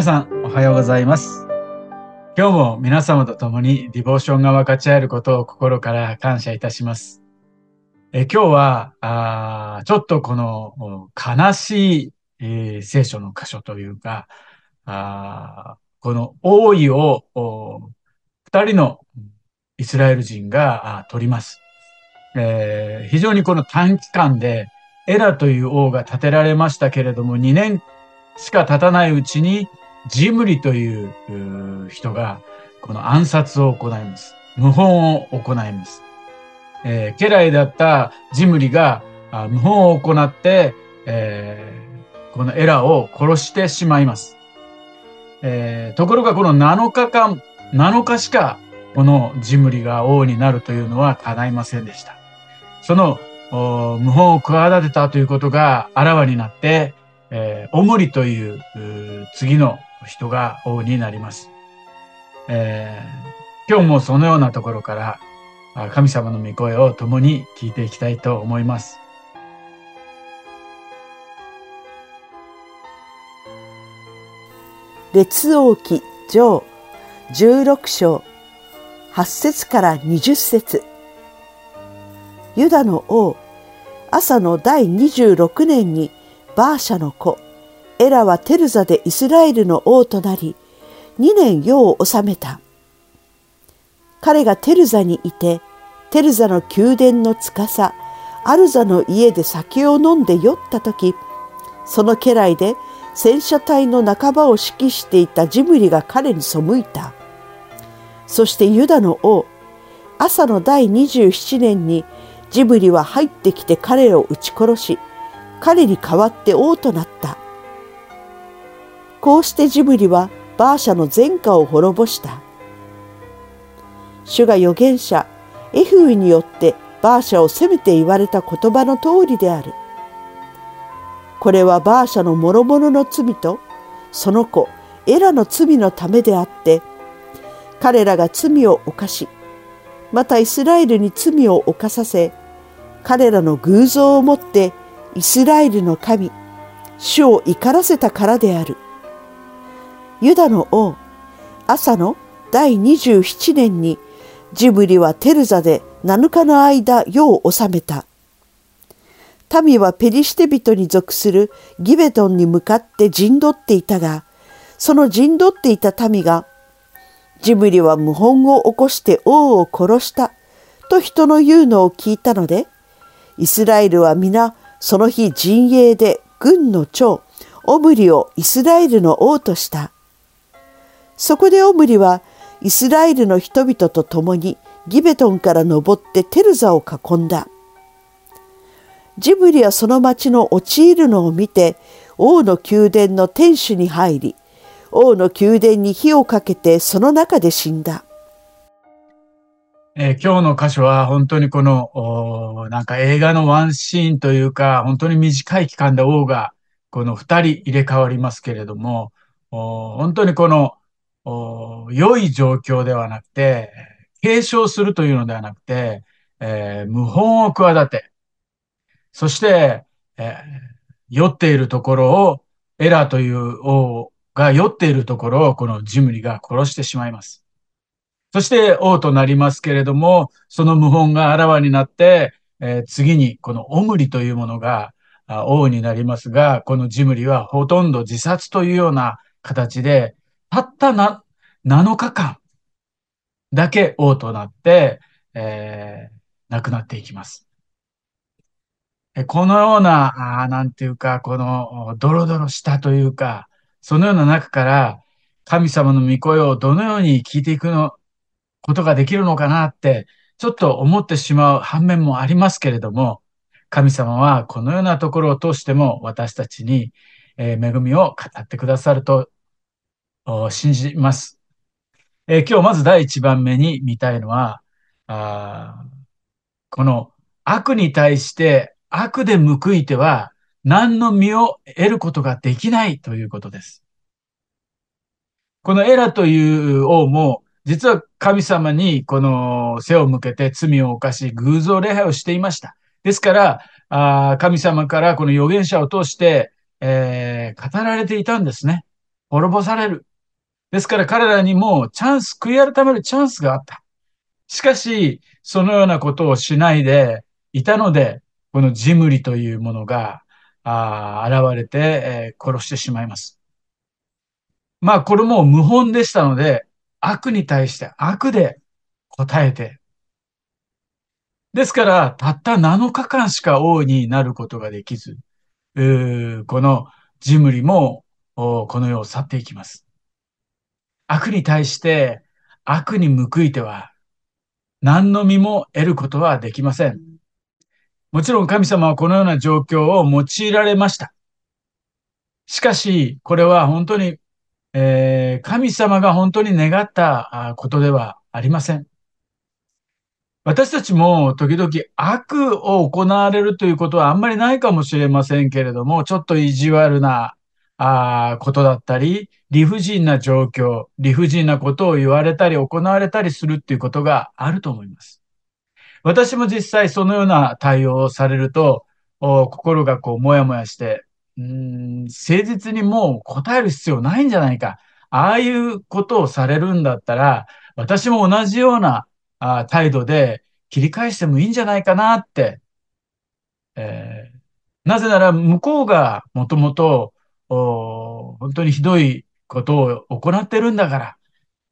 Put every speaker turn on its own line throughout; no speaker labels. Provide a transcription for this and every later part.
皆さん、おはようございます。今日も皆様と共にディボーションが分かち合えることを心から感謝いたします。え今日はあ、ちょっとこの悲しい、えー聖書の箇所というか、あこの王位をお二人のイスラエル人があ取ります。えー非常にこの短期間でエラという王が建てられましたけれども、2年しか経たないうちにジムリという人がこの暗殺を行います。謀反を行います。えー家来だったジムリが謀反を行って、えーこのエラを殺してしまいます。えーところがこの7日間、7日しかこのジムリが王になるというのは叶いませんでした。その謀反を企てたということがあらわになって、えーオムリという次の人が王になります。えー今日もそのようなところから神様の御声を共に聞いていきたいと思います。
列王記上16章8節から20節ユダの王朝の第26年にバーシャの子エラはテルザでイスラエルの王となり2年世を治めた彼がテルザにいてテルザの宮殿の司アルザの家で酒を飲んで酔った時その家来で戦車隊の半ばを指揮していたジムリが彼に背いた。そしてユダの王、朝の第27年にジムリは入ってきて彼を撃ち殺し、彼に代わって王となった。こうしてジムリはバーシャの前科を滅ぼした。主が預言者エフウによってバーシャを責めて言われた言葉の通りである。これはバーシャの諸々の罪とその子エラの罪のためであって彼らが罪を犯しまたイスラエルに罪を犯させ彼らの偶像をもってイスラエルの神主を怒らせたからであるユダの王朝の第27年にジブリはテルザで7日の間世を治めた民はペリシテ人に属するギベトンに向かって陣取っていたが、その陣取っていた民が、ジブリは謀反を起こして王を殺したと人の言うのを聞いたので、イスラエルは皆その日陣営で軍の長、オムリをイスラエルの王とした。そこでオムリはイスラエルの人々と共にギベトンから登ってテルザを囲んだ。ジブリはその町の陥るのを見て王の宮殿の天守に入り王の宮殿に火をかけてその中で死んだ。
えー今日の箇所は本当にこの、おなんか映画のワンシーンというか、本当に短い期間で王がこの二人入れ替わりますけれども、お本当にこの、良い状況ではなくて、継承するというのではなくて、えー謀反を企て、そして、えー酔っているところを、エラーという王が酔っているところをこのジムリが殺してしまいます。そして王となりますけれども、その謀反があらわになって、えー次にこのオムリというものが王になりますが、このジムリはほとんど自殺というような形で、たったな7日間だけ王となって、えー亡くなっていきます。このような、あなんていうか、このドロドロしたというか、そのような中から神様の御声をどのように聞いていくの、ことができるのかなって、ちょっと思ってしまう反面もありますけれども、神様はこのようなところを通しても私たちに、え恵みを語ってくださると信じます。えー今日まず第一番目に見たいのは、あこの悪に対して悪で報いては何の身を得ることができないということです。このエラという王も、実は神様にこの背を向けて罪を犯し偶像礼拝をしていました。ですから、あ神様からこの預言者を通して、えー語られていたんですね。滅ぼされる。ですから彼らにもチャンス、悔い改めるチャンスがあった。しかし、そのようなことをしないでいたので、このジムリというものがあ現れて、えー、殺してしまいます。まあ、これも無本でしたので、悪に対して悪で答えて、ですから、たった7日間しか王になることができず、このジムリもこの世を去っていきます。悪に対して悪に報いては何の身も得ることはできません。もちろん神様はこのような状況を用いられました。しかし、これは本当に、えー、神様が本当に願ったことではありません。私たちも時々悪を行われるということはあんまりないかもしれませんけれども、ちょっと意地悪なああことだったり、理不尽な状況、理不尽なことを言われたり行われたりするっていうことがあると思います。私も実際そのような対応をされると、心がこうもやもやして、うん、誠実にもう答える必要ないんじゃないか。ああいうことをされるんだったら、私も同じようなあ態度で切り返してもいいんじゃないかなって、えー、なぜなら向こうがもともと本当にひどいことを行ってるんだから、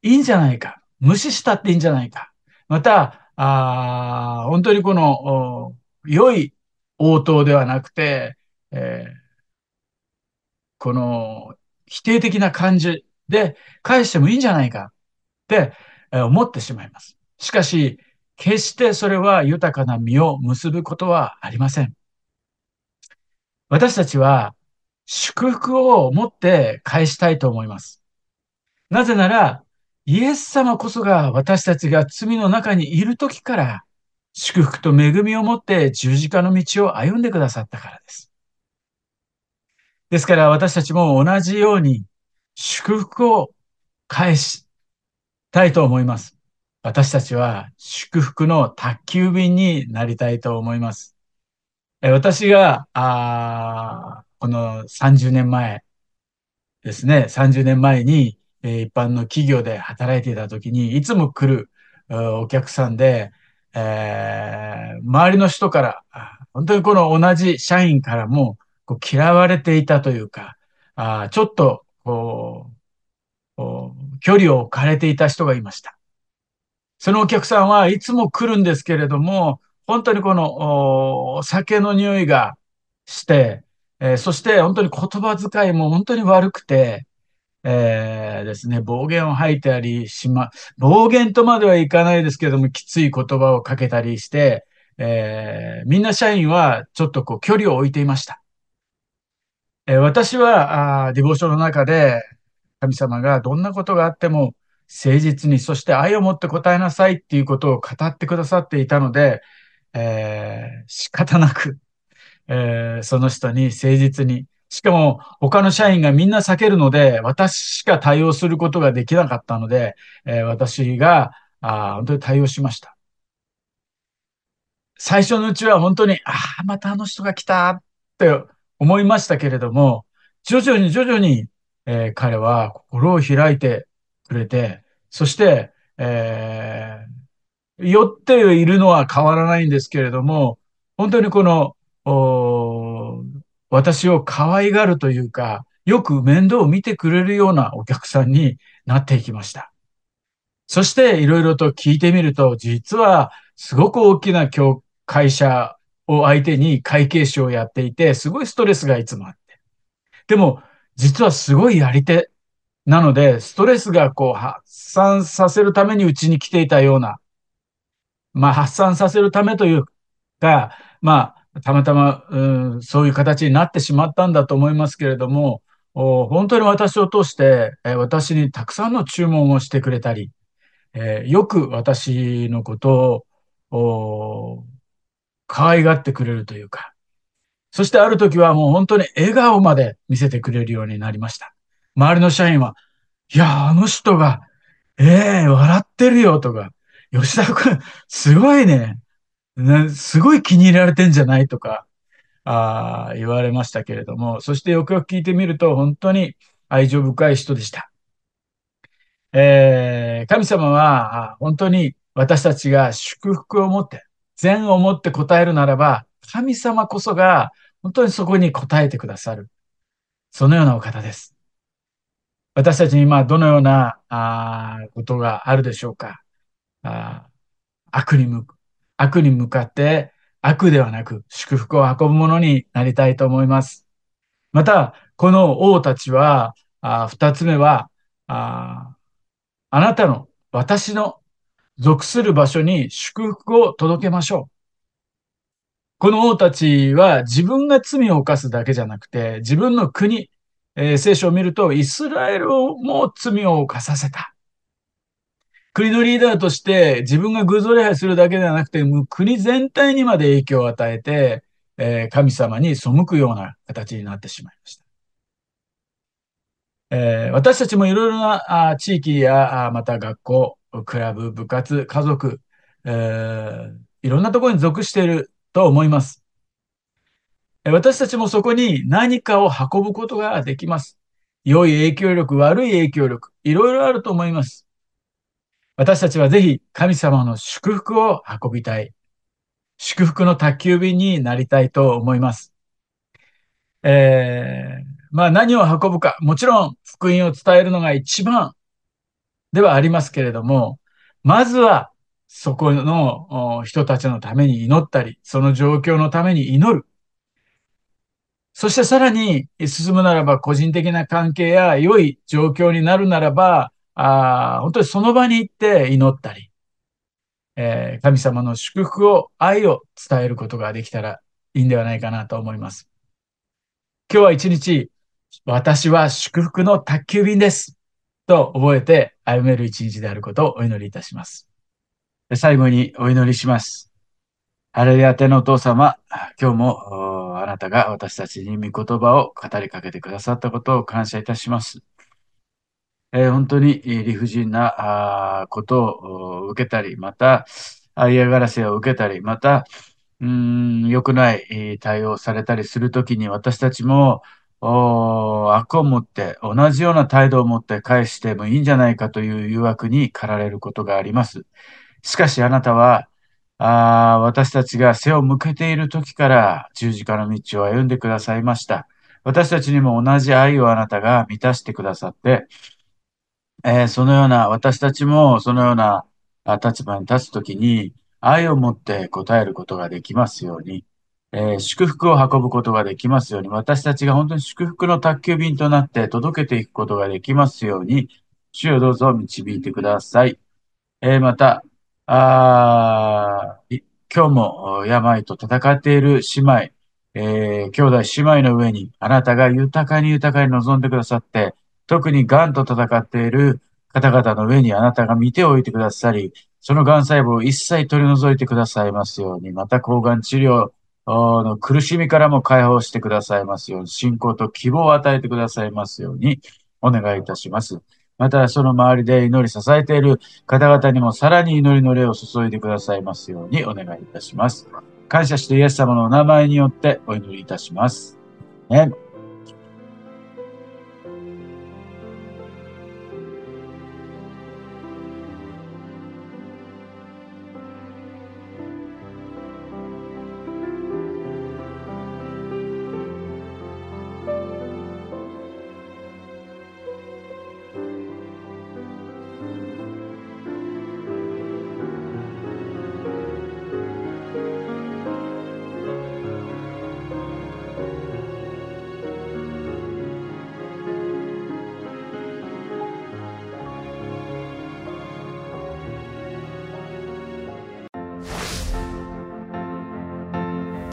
いいんじゃないか。無視したっていいんじゃないか。また、あ本当にこの良い応答ではなくて、えー、この否定的な感じで返してもいいんじゃないかって思ってしまいます。しかし、決してそれは豊かな実を結ぶことはありません。私たちは祝福を持って返したいと思います。なぜなら、イエス様こそが私たちが罪の中にいる時から祝福と恵みを持って十字架の道を歩んでくださったからです。ですから私たちも同じように祝福を返したいと思います。私たちは祝福の宅急便になりたいと思います。私が、あこの30年前ですね、30年前に、え一般の企業で働いていた時に、いつも来るお客さんで、えー、周りの人から、本当にこの同じ社員からもこう嫌われていたというか、あちょっとこう距離を置かれていた人がいました。そのお客さんはいつも来るんですけれども、本当にこのお酒の匂いがして、えー、そして本当に言葉遣いも本当に悪くて、えー、ですね、暴言を吐いたりしま、暴言とまではいかないですけれども、きつい言葉をかけたりして、えー、みんな社員はちょっとこう距離を置いていました。えー、私はあディボーションの中で神様がどんなことがあっても誠実に、そして愛を持って答えなさいっていうことを語ってくださっていたので、えー、仕方なく、えー、その人に誠実に、しかも他の社員がみんな避けるので、私しか対応することができなかったので、えー、私があ本当に対応しました。最初のうちは本当に、ああ、またあの人が来たって思いましたけれども、徐々に徐々に、えー、彼は心を開いてくれて、そして、えー、酔っているのは変わらないんですけれども、本当にこの、私を可愛がるというか、よく面倒を見てくれるようなお客さんになっていきました。そしていろいろと聞いてみると、実はすごく大きな会社を相手に会計士をやっていて、すごいストレスがいつもあって。でも、実はすごいやり手なので、ストレスがこう発散させるためにうちに来ていたような、まあ発散させるためというか、まあ、たまたま、うん、そういう形になってしまったんだと思いますけれども、本当に私を通して、え私にたくさんの注文をしてくれたり、え、よく私のことを可愛がってくれるというか、そしてある時はもう本当に笑顔まで見せてくれるようになりました。周りの社員は、いや、あの人が、ええー、笑ってるよとか、吉田君、すごいね、すごい気に入られてんじゃないとか、あ言われましたけれども、そしてよくよく聞いてみると、本当に、愛情深い人でした。えー、神様は本当に私たちが祝福を持って、善を持って答えるならば、神様こそが本当にそこに答えてくださる。そのようなお方です。私たちに今どのようなあことがあるでしょうかあ悪に向く悪に向かって悪ではなく祝福を運ぶものになりたいと思います。また、この王たちは、あ二つ目はあ、あなたの、私の属する場所に祝福を届けましょう。この王たちは自分が罪を犯すだけじゃなくて、自分の国、えー、聖書を見ると、イスラエルをも罪を犯させた。国のリーダーとして自分が偶像礼拝するだけではなくて、国全体にまで影響を与えて、えー、神様に背くような形になってしまいました。えー、私たちもいろいろなあ地域やあまた学校、クラブ、部活、家族、えー、いろんなところに属していると思います。私たちもそこに何かを運ぶことができます。良い影響力、悪い影響力、いろいろあると思います。私たちはぜひ神様の祝福を運びたい。祝福の宅急便になりたいと思います。えー、まあ何を運ぶか、もちろん福音を伝えるのが一番ではありますけれども、まずはそこの人たちのために祈ったり、その状況のために祈る。そしてさらに進むならば個人的な関係や良い状況になるならば、あ本当にその場に行って祈ったり、えー、神様の祝福を、愛を伝えることができたらいいんではないかなと思います。今日は一日、私は祝福の宅急便です。と覚えて歩める一日であることをお祈りいたします。最後にお祈りします。ハレルヤ天のお父様、今日もあなたが私たちに御言葉を語りかけてくださったことを感謝いたします。えー、本当に理不尽なことを受けたり、また嫌がらせを受けたり、また、うん、良くない対応されたりするときに私たちも悪を持って同じような態度を持って返してもいいんじゃないかという誘惑に駆られることがあります。しかしあなたはあ私たちが背を向けている時から十字架の道を歩んでくださいました。私たちにも同じ愛をあなたが満たしてくださって、えー、そのような、私たちもそのような立場に立つときに、愛を持って答えることができますように、えー、祝福を運ぶことができますように、私たちが本当に祝福の宅急便となって届けていくことができますように、主をどうぞ導いてください。えー、また、あ今日も病と戦っている姉妹、えー、兄弟姉妹の上にあなたが豊かに豊かに望んでくださって、特に癌と戦っている方々の上にあなたが見ておいてくださり、その癌細胞を一切取り除いてくださいますように、また抗がん治療の苦しみからも解放してくださいますように、信仰と希望を与えてくださいますように、お願いいたします。また、その周りで祈り支えている方々にもさらに祈りの霊を注いでくださいますようにお願いいたします。感謝してイエス様のお名前によってお祈りいたします。ね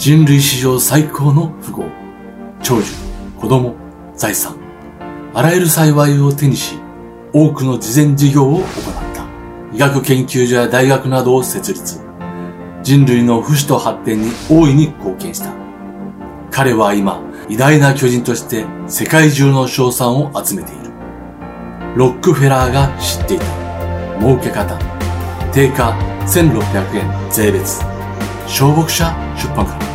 人類史上最高の富豪、長寿、子供、財産、あらゆる幸いを手にし、多くの慈善事業を行った。医学研究所や大学などを設立。人類の不死と発展に大いに貢献した。彼は今、偉大な巨人として世界中の賞賛を集めている。ロックフェラーが知っていた。儲け方。定価1600円税別。小牧者出版から。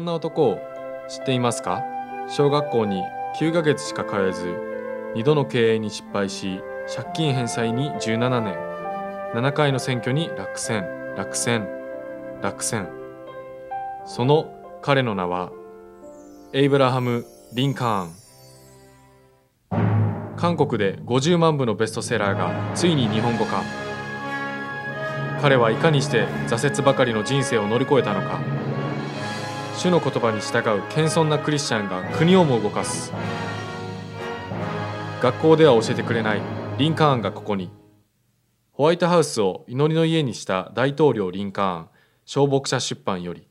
んな男を知っていますか？小学校に9ヶ月しか通えず2度の経営に失敗し借金返済に17年。7回の選挙に落選。落選。落選。その彼の名はエイブラハム・リンカーン。韓国で50万部のベストセラーがついに日本語化。彼はいかにして挫折ばかりの人生を乗り越えたのか？主の言葉に従う謙遜なクリスチャンが国をも動かす。学校では教えてくれない。リンカーンがここに。ホワイトハウスを祈りの家にした大統領リンカーン消牧者出版より。